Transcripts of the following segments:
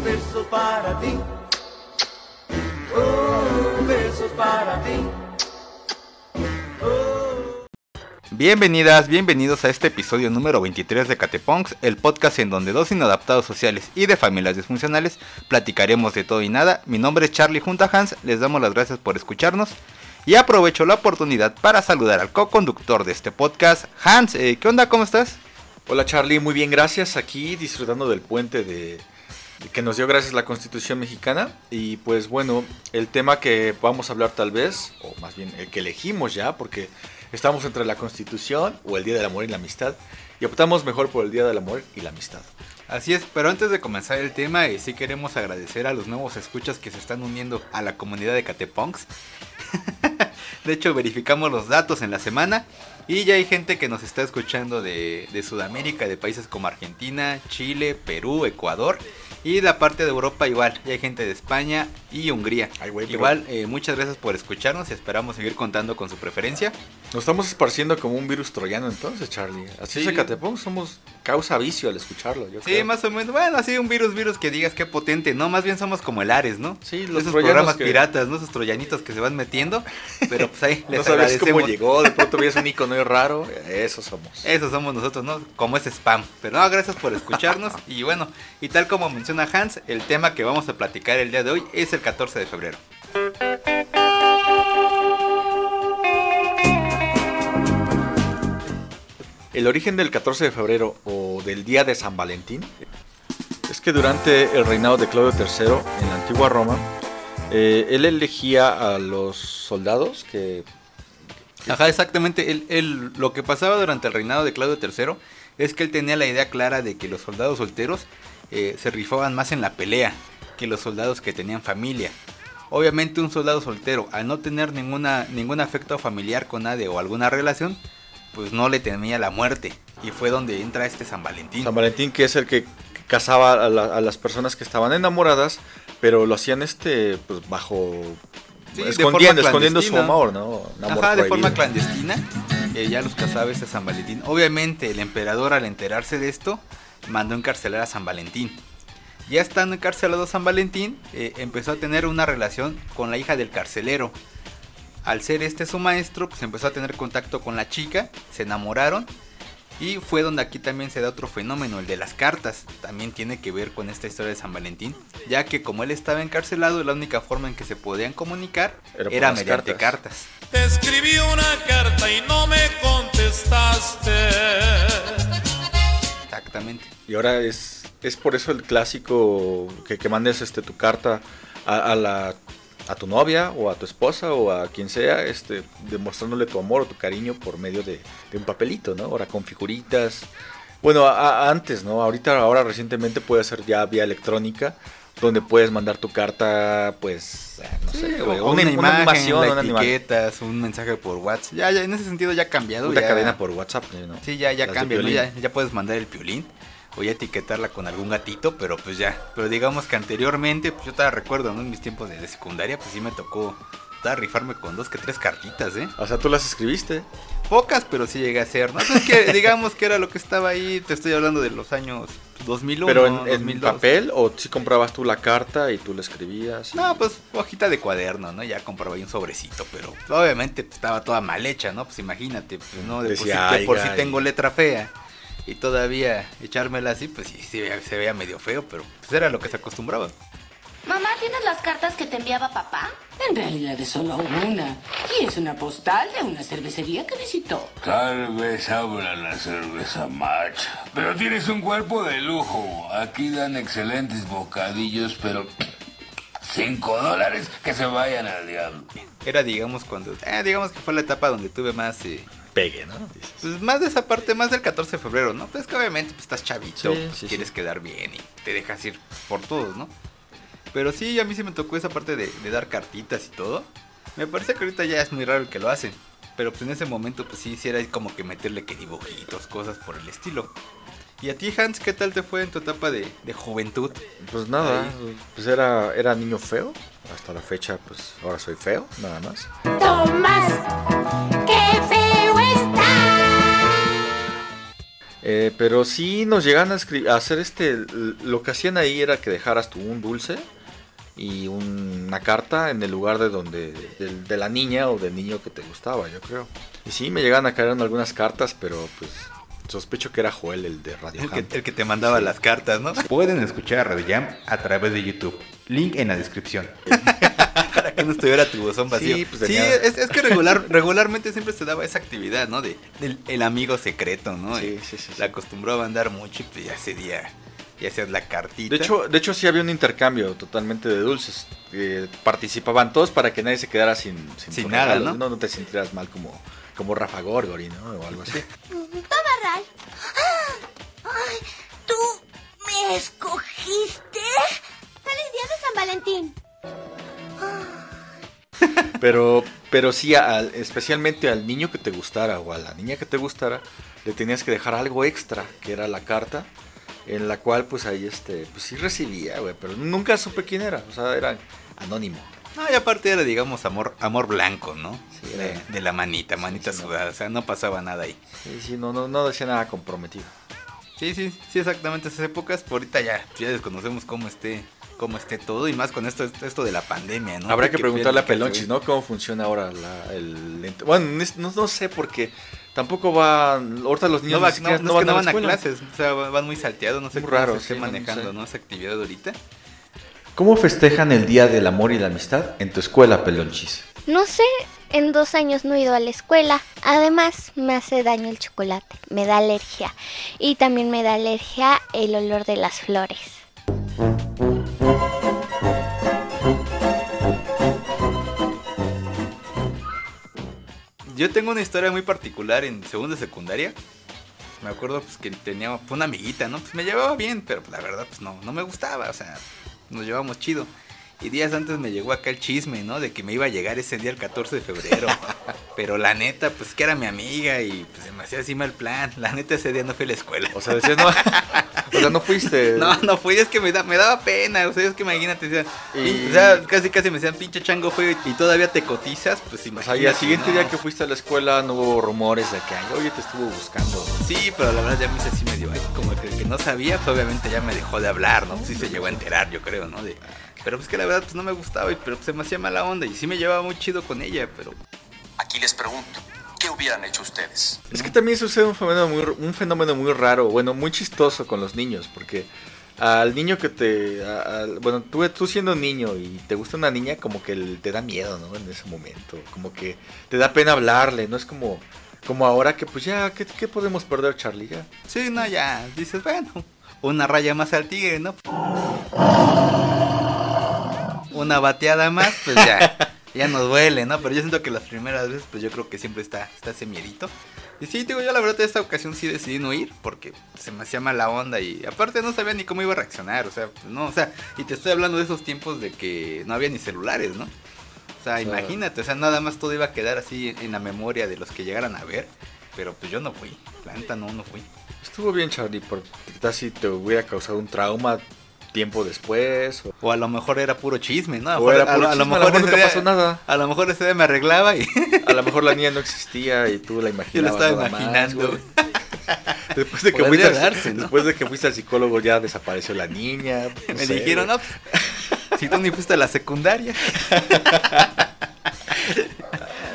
Un beso para ti. Para ti. Bienvenidas, bienvenidos a este episodio número 23 de Cateponks, el podcast en donde dos inadaptados sociales y de familias disfuncionales platicaremos de todo y nada. Mi nombre es Charlie junto a Hans, les damos las gracias por escucharnos y aprovecho la oportunidad para saludar al co-conductor de este podcast, Hans. eh, ¿Qué onda? ¿Cómo estás? Hola Charlie, muy bien, gracias. Aquí disfrutando del puente de que nos dio gracias la Constitución mexicana. Y pues bueno, el tema que vamos a hablar tal vez, o más bien el que elegimos ya, porque estamos entre la Constitución o el Día del Amor y la Amistad. Y optamos mejor por el Día del Amor y la Amistad. Así es, pero antes de comenzar el tema, eh, sí queremos agradecer a los nuevos escuchas que se están uniendo a la comunidad de Catepunks. de hecho, verificamos los datos en la semana y ya hay gente que nos está escuchando de, de Sudamérica, de países como Argentina, Chile, Perú, Ecuador. Y la parte de Europa igual, ya hay gente de España y Hungría. Ay, güey, pero- igual, eh, muchas gracias por escucharnos y esperamos seguir contando con su preferencia. Nos estamos esparciendo como un virus troyano entonces, Charlie. Así Sí. es Catepón, somos causa vicio al escucharlo. Yo Sí, creo. más o menos. Bueno, así un virus, virus que digas qué potente, ¿no? Más bien somos como el Ares, ¿no? Sí, los Esos programas que- piratas, ¿no? Esos troyanitos que se van metiendo. Pero pues ahí les no sabes cómo llegó, de pronto un icono raro. Eso somos. Eso somos nosotros, ¿no? Como ese spam. Pero no, gracias por escucharnos. y bueno, y tal como menciona Hans, el tema que vamos a platicar el día de hoy es el 14 de febrero. El origen del 14 de febrero o del día de San Valentín es que durante el reinado de Claudio III en la antigua Roma, eh, él elegía a los soldados que Ajá, exactamente. Él- él- lo que pasaba durante el reinado de Claudio III es que él tenía la idea clara de que los soldados solteros eh, se rifaban más en la pelea que los soldados que tenían familia. Obviamente un soldado soltero, al no tener ninguna, ningún afecto familiar con nadie o alguna relación, pues no le temía la muerte. Y fue donde entra este San Valentín. San Valentín que es el que casaba a, la- a las personas que estaban enamoradas, pero lo hacían este pues bajo Sí, escondiendo, escondiendo su amor, ¿no? Amor Ajá, de forma clandestina. eh, ya los casaba este San Valentín. Obviamente el emperador al enterarse de esto mandó encarcelar a San Valentín. Ya estando encarcelado San Valentín, eh, empezó a tener una relación con la hija del carcelero. Al ser este su maestro, pues empezó a tener contacto con la chica, se enamoraron y fue donde aquí también se da otro fenómeno, el de las cartas. También tiene que ver con esta historia de San Valentín, ya que como él estaba encarcelado, la única forma en que se podían comunicar Era era, mediante cartas. cartas. Te escribí una carta y no me contestaste. Exactamente. Y ahora es, es por eso el clásico que, que mandes este, tu carta a, a la, a tu novia o a tu esposa o a quien sea, este, demostrándole tu amor o tu cariño por medio de, de un papelito, ¿no? Ahora con figuritas. Bueno, a- a- antes, ¿no? Ahorita, ahora recientemente puede ser ya vía electrónica, donde puedes mandar tu carta, pues, eh, no sé, o- una, imagen, animación, la una anima- etiquetas, un mensaje por WhatsApp. Ya, ya, en ese sentido ya ha cambiado. una ya- cadena por WhatsApp, ¿no? Sí, ya, ya Las cambia, ¿no? Ya, ya puedes mandar el piolín o ya etiquetarla con algún gatito, pero pues ya. Pero digamos que anteriormente, pues yo te recuerdo, ¿no? En mis tiempos de, de secundaria, pues sí me tocó rifarme con dos que tres cartitas, ¿eh? O sea, tú las escribiste. Pocas, pero sí llegué a hacer, ¿no? Entonces, que digamos que era lo que estaba ahí, te estoy hablando de los años 2001, Pero en, en 2002. papel o si comprabas tú la carta y tú la escribías. No, pues hojita de cuaderno, ¿no? Ya compraba ahí un sobrecito, pero obviamente pues, estaba toda mal hecha, ¿no? Pues imagínate, pues no, de por, sí, Decía, de por "Ay, sí ay". tengo letra fea y todavía echármela así, pues sí, sí se veía- se veía medio feo, pero pues era lo que se acostumbraba. Mamá, ¿tienes las cartas que te enviaba papá? En realidad es solo una. Y es una postal de una cervecería que visitó. Tal vez abra la cerveza match. Pero tienes un cuerpo de lujo. Aquí dan excelentes bocadillos, pero... Cinco dólares que se vayan al diablo. Era, digamos, cuando, eh, digamos que fue la etapa donde tuve más, eh, Pegue, ¿no? Dices. pues más de esa parte, más del 14 de febrero, ¿no? Pues que obviamente pues, estás chavito, Sí, pues, sí, quieres sí. quedar bien y te dejas ir por todos, ¿no? Pero sí, a mí sí me tocó esa parte de, de dar cartitas y todo. Me parece que ahorita ya es muy raro el que lo hacen. Pero pues en ese momento pues sí, sí era como que meterle que dibujitos, cosas por el estilo. ¿Y a ti, Hans, qué tal te fue en tu etapa de, de juventud? Pues nada, Ahí. pues era, era niño feo. Hasta la fecha, pues ahora soy feo, nada más. Tomás, qué Eh, pero sí nos llegan a, a hacer este. Lo que hacían ahí era que dejaras tú un dulce y un- una carta en el lugar de donde. del- de la niña o del niño que te gustaba, yo creo. Y sí, me llegan a caer en algunas cartas, pero pues. Sospecho que era Joel el de Radio El que, el que te mandaba las cartas, ¿no? Pueden escuchar a Radio Jam a través de YouTube. Link en la descripción. Para que no estuviera tu buzón vacío. Sí, Sí, pues tenía- es, es que regular, regularmente siempre se daba esa actividad, ¿no? De, del el amigo secreto, ¿no? Sí, Y sí, sí, sí. La acostumbraba a andar mucho y pues ya ese día ya hacías la cartita. De hecho, de hecho sí había un intercambio totalmente de dulces. Eh, participaban todos para que nadie se quedara sin, Sin nada, regalo. ¿no? No, te sintieras mal como, como Rafa Gorgori, ¿no? O algo así. Toma, Ral. Ay, ¿tú me escogiste? ¡Feliz día de San Valentín! Pero, pero sí, al- especialmente al niño que te gustara o a la niña que te gustara, le tenías que dejar algo extra, que era la carta, en la cual pues ahí este, pues sí recibía, güey, pero nunca supe quién era, o sea, era anónimo. No, y aparte era, digamos, amor amor blanco, ¿no? Sí, de, la manita, manita sí, no. sudada. O sea, no pasaba nada ahí. Sí, sí, no, no, no decía nada comprometido. Sí, sí, sí, exactamente esas épocas. Por ahorita ya, ya desconocemos cómo esté, cómo esté todo. Y más con esto, esto de la pandemia, ¿no? Habrá que preguntarle a Pelonchis, ¿no? ¿Cómo funciona ahora la- el... Bueno, no, no sé porque tampoco va... Ahorita los niños No, va- ni siquiera no, no es que no la van a clases, o sea, van muy salteados, no sé Muy cómo raro, se esté sí, no, no manejando, sé. ¿no? Esa actividad ahorita. ¿Cómo festejan el Día del Amor y la Amistad en tu escuela, Pelonchis? No sé, en dos años no he ido a la escuela. Además, me hace daño el chocolate, me da alergia. Y también me da alergia el olor de las flores. Yo tengo una historia muy particular en segunda secundaria. Me acuerdo pues que tenía una amiguita, ¿no? Pues me llevaba bien, pero pues, la verdad pues no, no me gustaba, o sea, nos llevamos chido. Y días antes me llegó acá el chisme, ¿no? De que me iba a llegar ese día el 14 de febrero. pero la neta, pues que era mi amiga y pues se me hacía así mal plan. La neta ese día no fui a la escuela. O sea, decías, no, o sea, no fuiste. No, no fui, es que me, da, me daba pena, o sea, es que imagínate, decían, Y- "Pin- o sea, casi casi me decían, pinche chango feo, y, todavía te cotizas, pues O sea, imagínate. y al siguiente ¿no? día que fuiste a la escuela no hubo rumores de que, ay, oye, te estuvo buscando. Sí, pero la verdad ya me hice así medio, ay, como que, que no sabía, pues obviamente ya me dejó de hablar, ¿no? Pues sí se llegó a enterar, yo creo, ¿no? De, pero pues que la verdad pues no me gustaba, y, pero pues, se me hacía mala onda, y sí me llevaba muy chido con ella, pero... Aquí les pregunto, ¿qué hubieran hecho ustedes? Es que también sucede un fenómeno muy, un fenómeno muy raro, bueno, muy chistoso con los niños, porque al niño que te... a- bueno, tú, tú siendo niño y te gusta una niña, como que te da miedo, ¿no? En ese momento, como que te da pena hablarle, no es como... Como ahora que pues ya, ¿qué, qué podemos perder, Charlie? Ya. Sí, no, ya, dices, bueno, una raya más al tigre, ¿no? Una bateada más, pues ya, ya nos duele, ¿no? Pero yo siento que las primeras veces, pues yo creo que siempre está, está ese miedito. Y sí, digo, yo la verdad, esta ocasión sí decidí no ir, porque se me hacía mala onda y aparte no sabía ni cómo iba a reaccionar, o sea, pues, no, o sea, y te estoy hablando de esos tiempos de que no había ni celulares, ¿no? O sea, sea- imagínate, o sea, nada más todo iba a quedar así en la memoria de los que llegaran a ver, pero pues yo no fui, la neta no, no fui. Estuvo bien, Charlie, porque quizás si te hubiera causado un trauma tiempo después. O... O a lo mejor era puro chisme, ¿no? A, O lo era mejor- puro a- a lo chisme, a lo mejor nunca día- pasó nada. A lo mejor ese día me arreglaba y A lo mejor la niña no existía y tú la yo imaginabas. lo estaba nada más, imaginando. Después de, que fuiste, al- darse, ¿no? después de que fuiste al psicólogo ya desapareció la niña. no me sé, dijeron, no, si tú ni fuiste a la secundaria.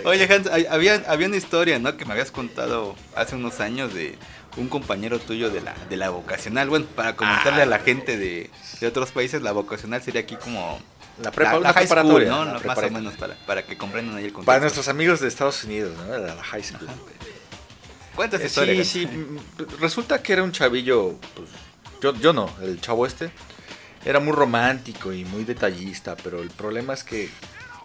Oye, Hans, había, había una historia, ¿no? Que me habías contado hace unos años de un compañero tuyo de la, de la vocacional. Bueno, para comentarle a la gente de, de otros países, la vocacional sería aquí como... La prepa- la, high school, ¿no? la Más o menos, para, para que comprendan ahí el contexto. Para nuestros amigos de Estados Unidos, ¿no? La, high school. Eh, historia. sí, sí. mm, Resulta que era un chavillo. Pues, yo, yo no, el chavo este. Era muy romántico y muy detallista, pero el problema es que.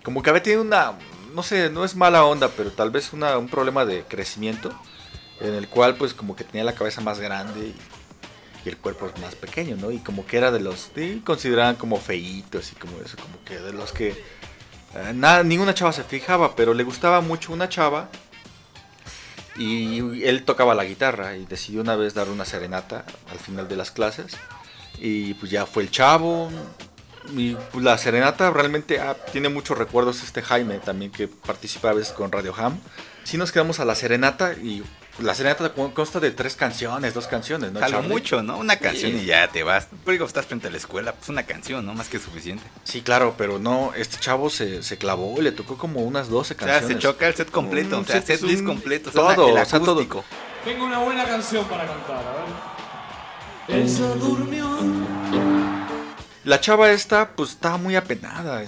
Como que había tenido una. No sé, no es mala onda, pero tal vez una, un problema de crecimiento. En el cual, pues, como que tenía la cabeza más grande y, el cuerpo más pequeño, ¿no? Y como que era de los. Sí, consideraban como feitos y como eso, como que de los que. eh, nada, ninguna chava se fijaba, pero le gustaba mucho una chava y él tocaba la guitarra y decidió una vez dar una serenata al final de las clases. Y pues ya fue el chavo. Y pues, la serenata realmente ah, tiene muchos recuerdos este Jaime también que participa a veces con Radio Ham. Sí nos quedamos a la serenata y La serenata con- consta de tres canciones, dos canciones, ¿no? A lo Charlie? mucho, ¿no? Una canción Sí. y ya te vas. Pero digo, estás frente a la escuela, pues una canción, ¿no? Más que suficiente. Sí, claro, pero no, este chavo se, se clavó y le tocó como unas 12 O sea, canciones. se choca el set completo, Un o sea, set- set list completo, o sea, todo, el o sea, todo. Tengo una buena canción para cantar, a ver. Ella durmió. La chava esta, pues estaba muy apenada.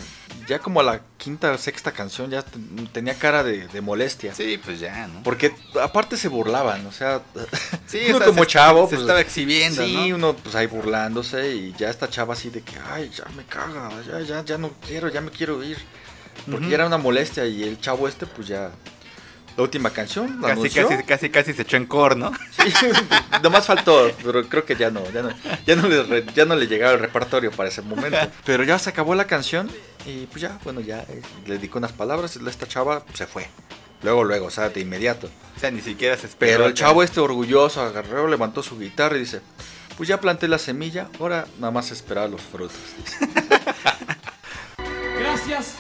Ya como a la quinta o sexta canción ya tenía cara de, de molestia. Sí, pues ya, ¿no? Porque aparte se burlaban, o sea, Sí, uno o sea, como se- chavo, se pues, estaba exhibiendo, Sí, ¿no? uno pues ahí burlándose y ya esta chava así de que, ay, ya me caga, ya, ya, ya no quiero, ya me quiero ir. Porque Ujú. era una molestia y el chavo este, pues ya, la última canción, la Casi, casi, casi, casi se echó en cor, ¿no? Sí, nomás faltó, pero creo que ya no, ya no, ya no le, re- ya no le llegaba el repertorio para ese momento. Pero ya se acabó la canción y pues ya, bueno, ya eh, le dedicó unas palabras y esta chava se fue. Luego, luego, o sea, de inmediato. O sea, ni siquiera se esperó. Pero el chavo este orgulloso agarró, levantó su guitarra y dice, pues ya planté la semilla, ahora nada más esperar los frutos. dice. Gracias.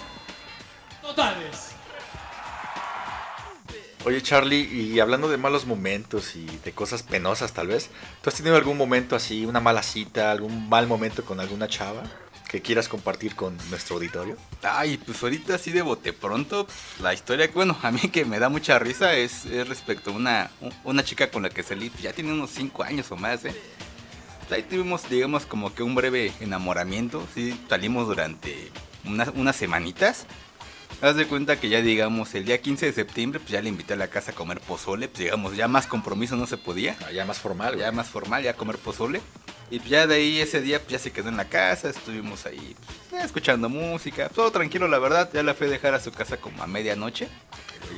Oye Charlie, y hablando de malos momentos y de cosas penosas tal vez, ¿tú has tenido algún momento así, una mala cita, algún mal momento con alguna chava que quieras compartir con nuestro auditorio? Ay, pues ahorita así de bote pronto, la historia bueno, a mí que me da mucha risa es, es respecto a una, un- una chica con la que salí, pues, ya tiene unos 5 años o más, ¿eh? Pues, ahí tuvimos, digamos, como que un breve enamoramiento, sí, salimos durante unas, unas semanitas. Haz de cuenta que ya, digamos, el día 15 de septiembre, pues ya le invité a la casa a comer pozole, pues digamos, ya más compromiso no se podía. Ah, ya más formal, Ya más formal, ya comer pozole. Y pues ya de ahí ese día pues ya se quedó en la casa, estuvimos ahí pues, ya escuchando música, todo tranquilo la verdad, ya la fui a dejar a su casa como a medianoche.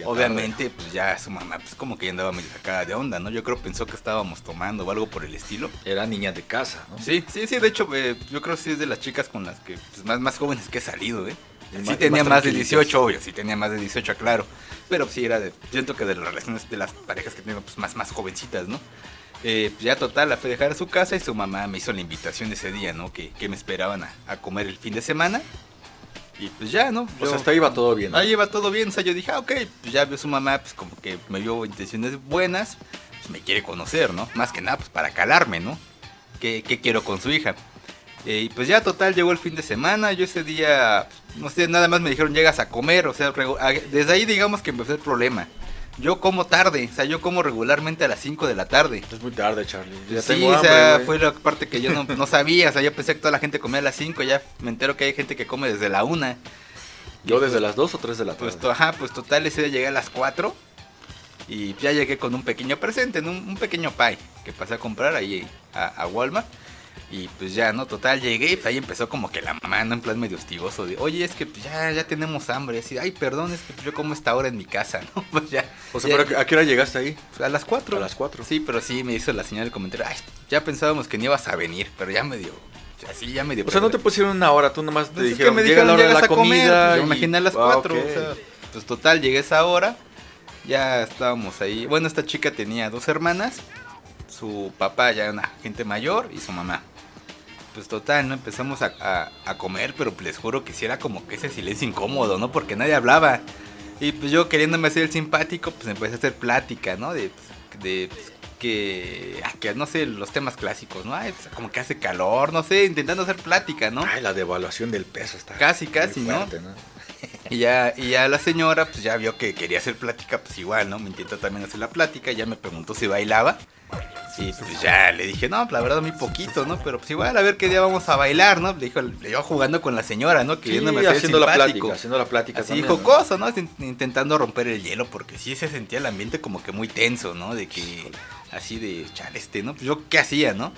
Obviamente pues ya su mamá pues como que ya andaba medio sacada de onda, ¿no? Yo creo pensó que estábamos tomando o algo por el estilo. Era niña de casa, ¿no? Sí, sí, sí, de hecho eh, yo creo que sí es de las chicas con las que pues, más, más jóvenes que he salido, ¿eh? Sí más- tenía más más de tranquilitas. 18, obvio, sí tenía más de 18, claro. Pero sí era de, siento que de las relaciones de las parejas que tengo pues más, más jovencitas, ¿no? Eh, pues ya total, la fue a dejar a su casa y su mamá me hizo la invitación ese día, ¿no? Que, que me esperaban a, a comer el fin de semana. Y pues ya, ¿no? O sea, Yo- hasta ahí iba todo bien. ¿no? Ahí iba todo bien, o sea, yo dije, ah, ok, pues ya vio su mamá, pues como que me vio intenciones buenas, pues me quiere conocer, ¿no? Más que nada, pues para calarme, ¿no? ¿Qué, qué quiero con su hija? Eh, y pues ya total, llegó el fin de semana, yo ese día, pues, no sé, nada más me dijeron, llegas a comer, o sea, desde ahí digamos que empezó el problema. Yo como tarde, o sea, yo como regularmente a las 5 de la tarde. Es muy tarde, Charlie. Ya sí, tengo o sea, fue la parte que yo no, no sabía, o sea, yo pensé que toda la gente comía a las 5, ya me entero que hay gente que come desde la 1. Yo desde las 2 o 3 de la tarde. Pues, ajá, pues total, ese día llegué a las 4 y ya llegué con un pequeño presente, un, un pequeño pie que pasé a comprar ahí a, a Walmart. Y pues ya, ¿no? Total, llegué y pues ahí empezó como que la mamá, ¿no? En plan medio hostigoso de, oye, es que pues, ya, ya tenemos hambre. Así, ay, perdón, es que pues, yo como esta hora en mi casa, ¿no? Pues ya. o sea, ya- pero ¿a qué hora llegaste ahí? pues, a las 4. A las 4. Sí, pero sí me hizo la señal del comentario, ay, ya pensábamos que no ibas a venir, pero ya me dio, así ya me dio. O sea, no te pusieron una hora, tú nomás te Pues es que dijeron, me llega dijeron la hora de la a comer, comida. yo y- imaginé a las Ah, 4, ok. o sea, pues total, llegué a esa hora, ya estábamos ahí. Bueno, esta chica tenía dos hermanas, su papá ya era una gente mayor y su mamá. Pues total, ¿no? Empezamos a, a- a comer, pero les juro que sí era como que ese silencio incómodo, ¿no? Porque nadie hablaba. Y pues yo queriéndome hacer el simpático, pues empecé a hacer plática, ¿no? De, de pues, que, ah, que, no sé, los temas clásicos, ¿no? Ay, pues, como que hace calor, no sé, intentando hacer plática, ¿no? Ay, la devaluación del peso está. Casi, muy casi, ¿no? ¿no? Y ya, y ya la señora, pues ya vio que quería hacer plática, pues igual, ¿no? Me intentó también hacer la plática, ya me preguntó si bailaba. Y pues ya le dije, no, la verdad muy poquito, ¿no? Pero pues igual, a ver qué día vamos a bailar, ¿no? Le dijo, le iba jugando con la señora, ¿no? Sí, Queriéndome hacer haciendo la plática, haciendo la plática. Así también, jocoso, ¿no? Int- Intentando romper el hielo, porque sí se sentía el ambiente como que muy tenso, ¿no? De que, así de, chale, este, ¿no? Pues yo, ¿qué hacía, no?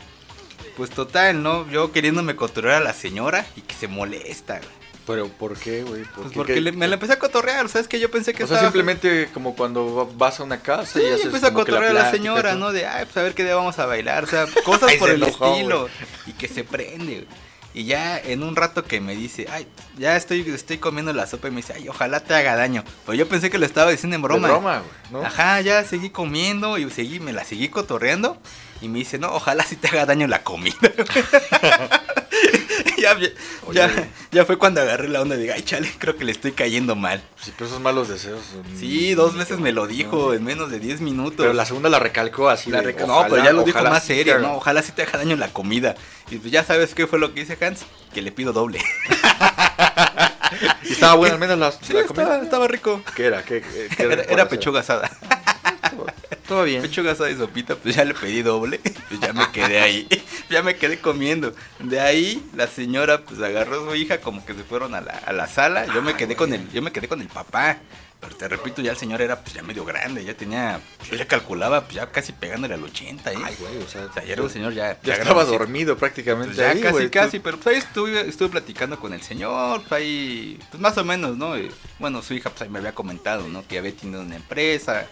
Pues total, ¿no? Yo queriéndome cotorrear a la señora y que se molesta, güey. Pero ¿por qué, güey? ¿Por Pues qué? porque ¿Qué- le- me la empecé a cotorrear, ¿sabes? Que yo pensé que O sea, simplemente como cuando va- vas a una casa Sí, y haces empezó a cotorrear a la señora. ¿no? De, ay, pues a ver qué día vamos a bailar, o sea, cosas por se el enojó, estilo. Y que se prende, güey. Y ya en un rato que me dice, ay, ya estoy, estoy comiendo la sopa y me dice, ay, ojalá te haga daño. Pues yo pensé que le estaba diciendo en broma. De broma, güey, ¿no? Ajá, ya seguí comiendo y seguí, me la seguí cotorreando. Y me dice, no, ojalá sí te haga daño la comida. ya, ya, ya, fue cuando agarré la onda de, ay, chale, creo que le estoy cayendo mal. Sí, pero esos malos deseos. Sí, dos veces me lo dijo en menos de 10 minutos. Pero la segunda la recalcó así. La de, reca- no, ojalá- pero ya lo dijo más sí serio, te- ¿no? Ojalá sí te haga daño la comida. Y pues ya sabes qué fue lo que dice Hans, que le pido doble. Y estaba buena al menos la, Sí, la estaba, comida. estaba rico. ¿Qué era? ¿Qué, Era, recuerdas? era pechuga asada. Todo bien. Pechuga asada y sopita, pues ya le pedí doble. Pues ya me quedé ahí. Ya me quedé comiendo. De ahí la señora pues agarró a su hija como que se fueron a la, a la sala. Yo me Ay, quedé con el, yo me quedé con el papá. Pero te repito, ya el señor era pues ya medio grande, ya tenía, yo ya calculaba pues ya casi pegándole al 80, ¿eh? Ay, güey, o sea, O sea, ya era un señor ya. Ya estaba dormido prácticamente. Pues ya ahí, casi, güey, tú- casi, pero pues ahí estuve, estuve platicando con el señor, pues ahí, pues más o menos, ¿no? Y, bueno, su hija pues ahí me había comentado, ¿no? Que había tenido una empresa,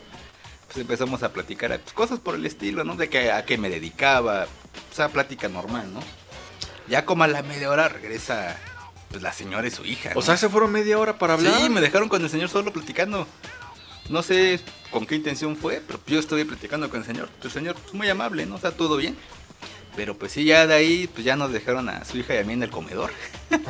pues empezamos a platicar pues, cosas por el estilo, ¿no? De que a qué me dedicaba, pues a plática normal, ¿no? Ya como a la media hora regresa, pues la señora y su hija, O sea, se fueron media hora para hablar. Sí, me dejaron con el señor solo platicando. No sé con qué intención fue, pero yo estuve platicando con el señor. El señor, pues muy amable, ¿no? O sea, todo bien. Pero pues sí, ya de ahí, pues ya nos dejaron a su hija y a mí en el comedor.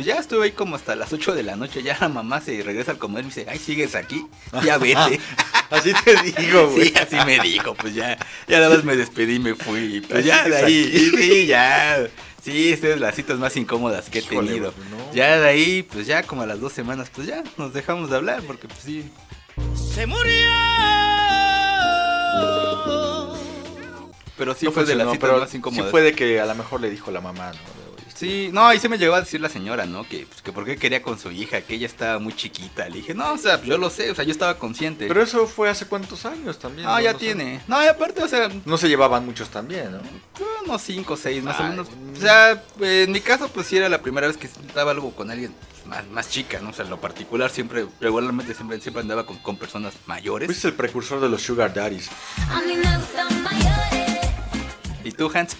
pues ya estuve ahí como hasta las 8 de la noche. Ya la mamá se regresa al comedor y me dice, ay, sigues aquí, ya vete. Así te digo, güey. Sí, así me dijo, pues ya, ya nada más me despedí y me fui. Pues ya de ahí, aquí. sí, ya. Sí, estas son las citas más incómodas que he tenido. no. Ya de ahí, pues ya como a las dos semanas, pues ya nos dejamos de hablar, porque pues sí. Se murió. Pero sí No fue de las citas más incómodas. Sí fue de que a lo mejor le dijo la mamá, ¿no? Sí, no, ahí se me llegó a decir la señora, ¿no? Que, pues, que por qué quería con su hija, que ella estaba muy chiquita. Le dije, no, o sea, yo lo sé, o sea, yo estaba consciente. Pero eso fue hace cuántos años también. no, ya sé. tiene. No, y aparte, o sea, No se llevaban muchos también, ¿no? unos 5 o 6 más o menos. mm. O sea, eh, en mi caso, pues sí era la primera vez que estaba algo con alguien más, más chica, ¿no? O sea, en lo particular siempre, regularmente siempre, siempre andaba con, con personas mayores. Fuiste el precursor de los Sugar Daddies. A mí me gustan mayores. ¿Y tú, Hans?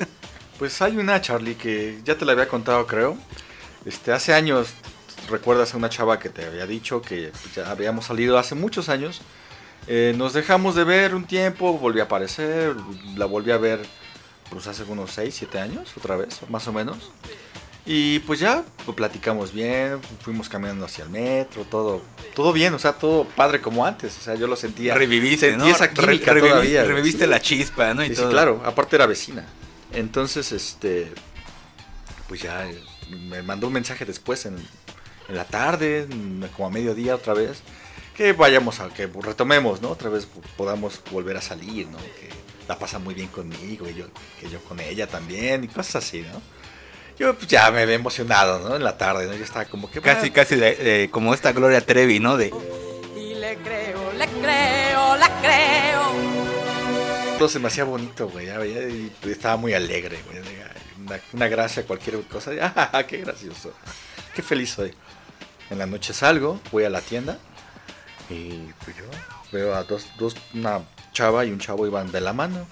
Pues hay una, Charlie, que ya te la había contado, creo. Este, hace años, recuerdas a una chava que te había dicho que ya habíamos salido hace muchos años. Eh, nos dejamos de ver un tiempo, volví a aparecer, la volví a ver pues hace unos 6, 7 años, otra vez, más o menos. Y pues ya, pues, platicamos bien, fuimos caminando hacia el metro, todo, todo bien, o sea, todo padre como antes, o sea, yo lo sentía. Reviviste, sentí ¿no? esa Re- química reviviste, todavía. reviviste la chispa, ¿no? Y Sí, sí, todo. claro, aparte era vecina. Entonces, este, pues ya eh, me mandó un mensaje después en, en la tarde, como a mediodía otra vez, que vayamos a, que retomemos, ¿no? Otra vez po- podamos volver a salir, ¿no? Que la pasa muy bien conmigo y yo, que yo con ella también y cosas así, ¿no? Yo pues ya me había emocionado, ¿no? En la tarde, ¿no? Yo estaba como que... Casi, "Bueno". casi de- de- como esta Gloria Trevi, ¿no? De, Y le creo, le creo, la creo. Todo se me hacía bonito, güey. estaba muy alegre, güey. Una, una gracia, cualquier cosa. ¡Ah, qué gracioso! Qué feliz soy. En la noche salgo, voy a la tienda y pues yo veo a dos, dos una chava y un chavo iban de la mano.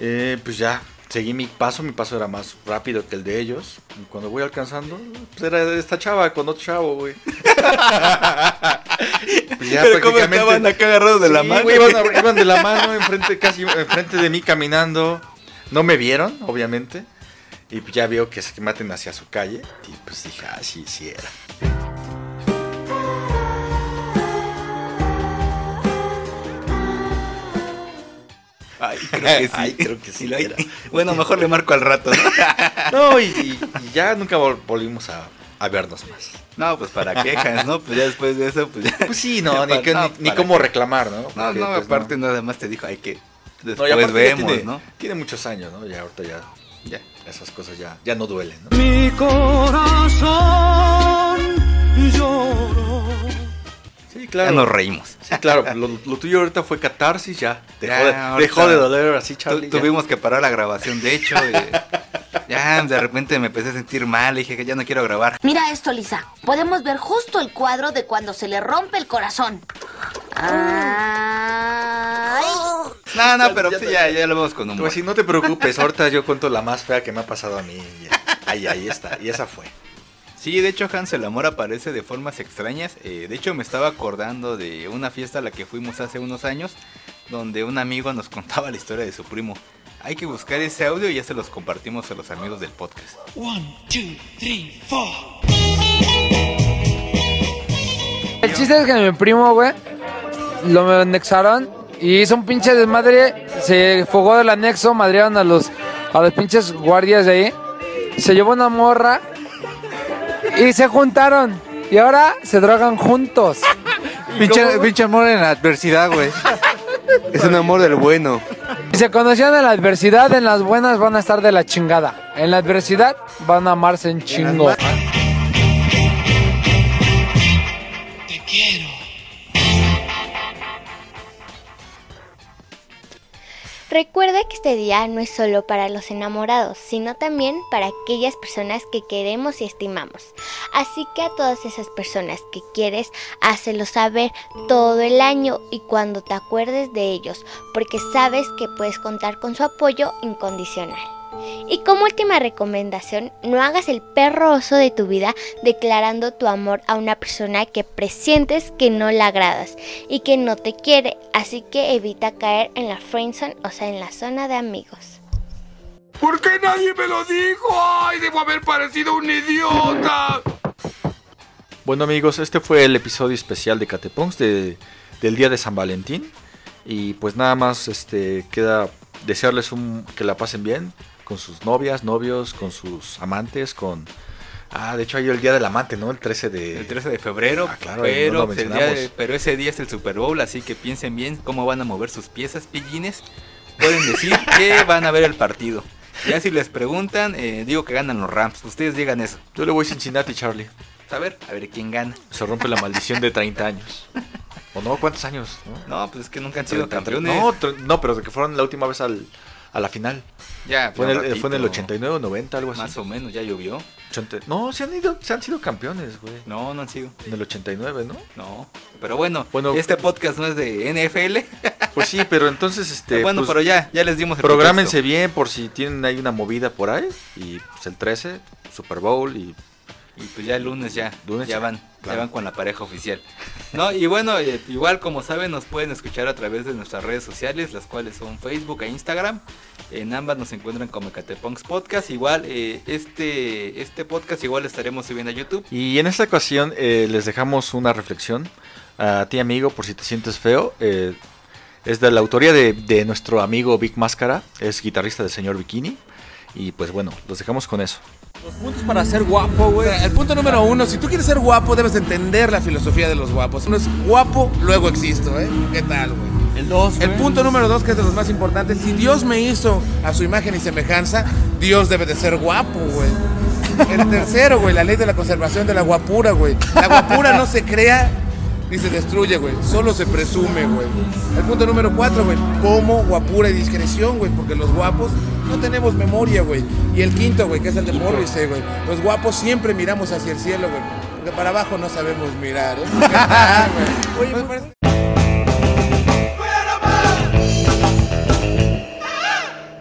Eh, pues ya, seguí mi paso, mi paso era más rápido que el de ellos. Y cuando voy alcanzando, pues era esta chava con otro chavo, güey. Pues ya Pero ¿cómo estaban acá agarrados de la mano? iban, iban de la mano, enfrente, casi enfrente de mí caminando. No me vieron, obviamente. Y pues ya veo que se maten hacia su calle. Y pues dije, ah, sí, sí era. Ay, creo que sí. Ay, creo que sí. Bueno, mejor le marco al rato, ¿no? No, y, y- y ya nunca vol- volvimos a, a vernos más. No, pues para quejas, ¿no? Pues ya después de eso, pues ya. Pues sí, no, ni, que- No, ni, ni cómo qué. reclamar, ¿no? No, Porque, no, pues, aparte nada más te dijo, ay, que No, después ya vemos, tiene, ¿no? Tiene muchos años, ¿no? Ya ahorita ya, ya esas cosas ya, ya no duelen, ¿no? Mi corazón lloró. Sí, Ya claro. nos reímos. Sí, claro, lo, lo tuyo ahorita fue catarsis, ya. Dejó, Ya, de, ahorita- dejó de doler así, Charlie. ya. tuvimos que parar la grabación, de hecho. y- ya, de repente me empecé a sentir mal, dije que ya no quiero grabar. Mira esto, Lisa. Podemos ver justo el cuadro de cuando se le rompe el corazón. Ay. No, no, pero ya sí, ya, ya lo vemos con humor. Pues si no te preocupes, ahorita yo cuento la más fea que me ha pasado a mí. Ahí, ahí está. Y esa fue. Sí, de hecho Hans el amor aparece de formas extrañas. Eh, de hecho me estaba acordando de una fiesta a la que fuimos hace unos años, donde un amigo nos contaba la historia de su primo. Hay que buscar ese audio y ya se los compartimos a los amigos del podcast. One, two, three, four. El chiste es que mi primo, güey, lo anexaron y hizo un pinche desmadre. Se fogó del anexo, madrearon a los, a los pinches guardias de ahí. Se llevó una morra y se juntaron. Y ahora se drogan juntos. Pinche, pinche amor en la adversidad, güey. Es un amor del bueno. Si se conocían en la adversidad, en las buenas van a estar de la chingada. En la adversidad van a amarse en chingo. Recuerda que este día no es solo para los enamorados, sino también para aquellas personas que queremos y estimamos. Así que a todas esas personas que quieres, hácelo saber todo el año y cuando te acuerdes de ellos, porque sabes que puedes contar con su apoyo incondicional. Y como última recomendación, no hagas el perro oso de tu vida declarando tu amor a una persona que presientes que no la agradas y que no te quiere, así que evita caer en la friendzone, o sea, en la zona de amigos. ¿Por qué nadie me lo dijo? ¡Ay, debo haber parecido un idiota! Bueno amigos, este fue el episodio especial de Catepongs de, del día de San Valentín. Y pues nada más este, queda desearles un, que la pasen bien con sus novias, novios, con sus amantes, con... Ah, de hecho hay el día del amante, ¿no? El 13 de... El 13 de febrero, Ah, claro, pero, no lo pues, el día de- pero ese día es el Super Bowl, así que piensen bien cómo van a mover sus piezas, pillines. Pueden decir que van a ver el partido. Ya si les preguntan, eh, digo que ganan los Rams. Ustedes digan eso. Yo le voy a Cincinnati, Charlie. A ver, a ver quién gana. Se rompe la maldición de 30 años. ¿O no? ¿Cuántos años? No, No, pues es que nunca han sido 30, campeones. No, no, pero de que fueron la última vez al, a la final. Ya, Fue en, el, fue en el ratito. 89 o 90, algo así. Más o menos, ya llovió. 80 No, se han, ido, se han sido campeones, güey. No, no han sido. En el 89, ¿no? No. Pero bueno, Bueno, este podcast no es de NFL. Pues sí, pero entonces, este. bueno, pues, pero ya, ya les dimos el Prográmense bien por si tienen ahí una movida por ahí. Y pues el 13, Super Bowl y. Y pues ya el lunes ya, Lunes ya ya, van, claro. ya van con la pareja oficial. No, y bueno, eh, igual como saben, nos pueden escuchar a través de nuestras redes sociales, las cuales son Facebook e Instagram. En ambas nos encuentran como Catepunks Podcast. Igual, eh, este, este podcast igual estaremos subiendo a YouTube. Y en esta ocasión eh, les dejamos una reflexión a ti, amigo, por si te sientes feo. Es de la autoría de, de nuestro amigo Vic Máscara, es guitarrista del señor Bikini. Y pues bueno, los dejamos con eso. Los puntos para ser guapo, güey. El punto número uno, si tú quieres ser guapo, debes entender la filosofía de los guapos. Uno es guapo, luego existo, ¿eh? ¿Qué tal, güey? El 2. El punto número dos, que es de los más importantes, si Dios me hizo a su imagen y semejanza, Dios debe de ser guapo, güey. El tercero, güey, la ley de la conservación de la guapura, güey. La guapura no se crea ni se destruye, güey. Solo se presume, güey. El punto número cuatro, güey. Como, guapura y discreción, güey. Porque los guapos no tenemos memoria, güey. Y el quinto, güey, que es el de Morrissey, güey. Los guapos siempre miramos hacia el cielo, güey. Porque para abajo no sabemos mirar, ¿eh? ¿Qué tal, güey? Oye, me parece-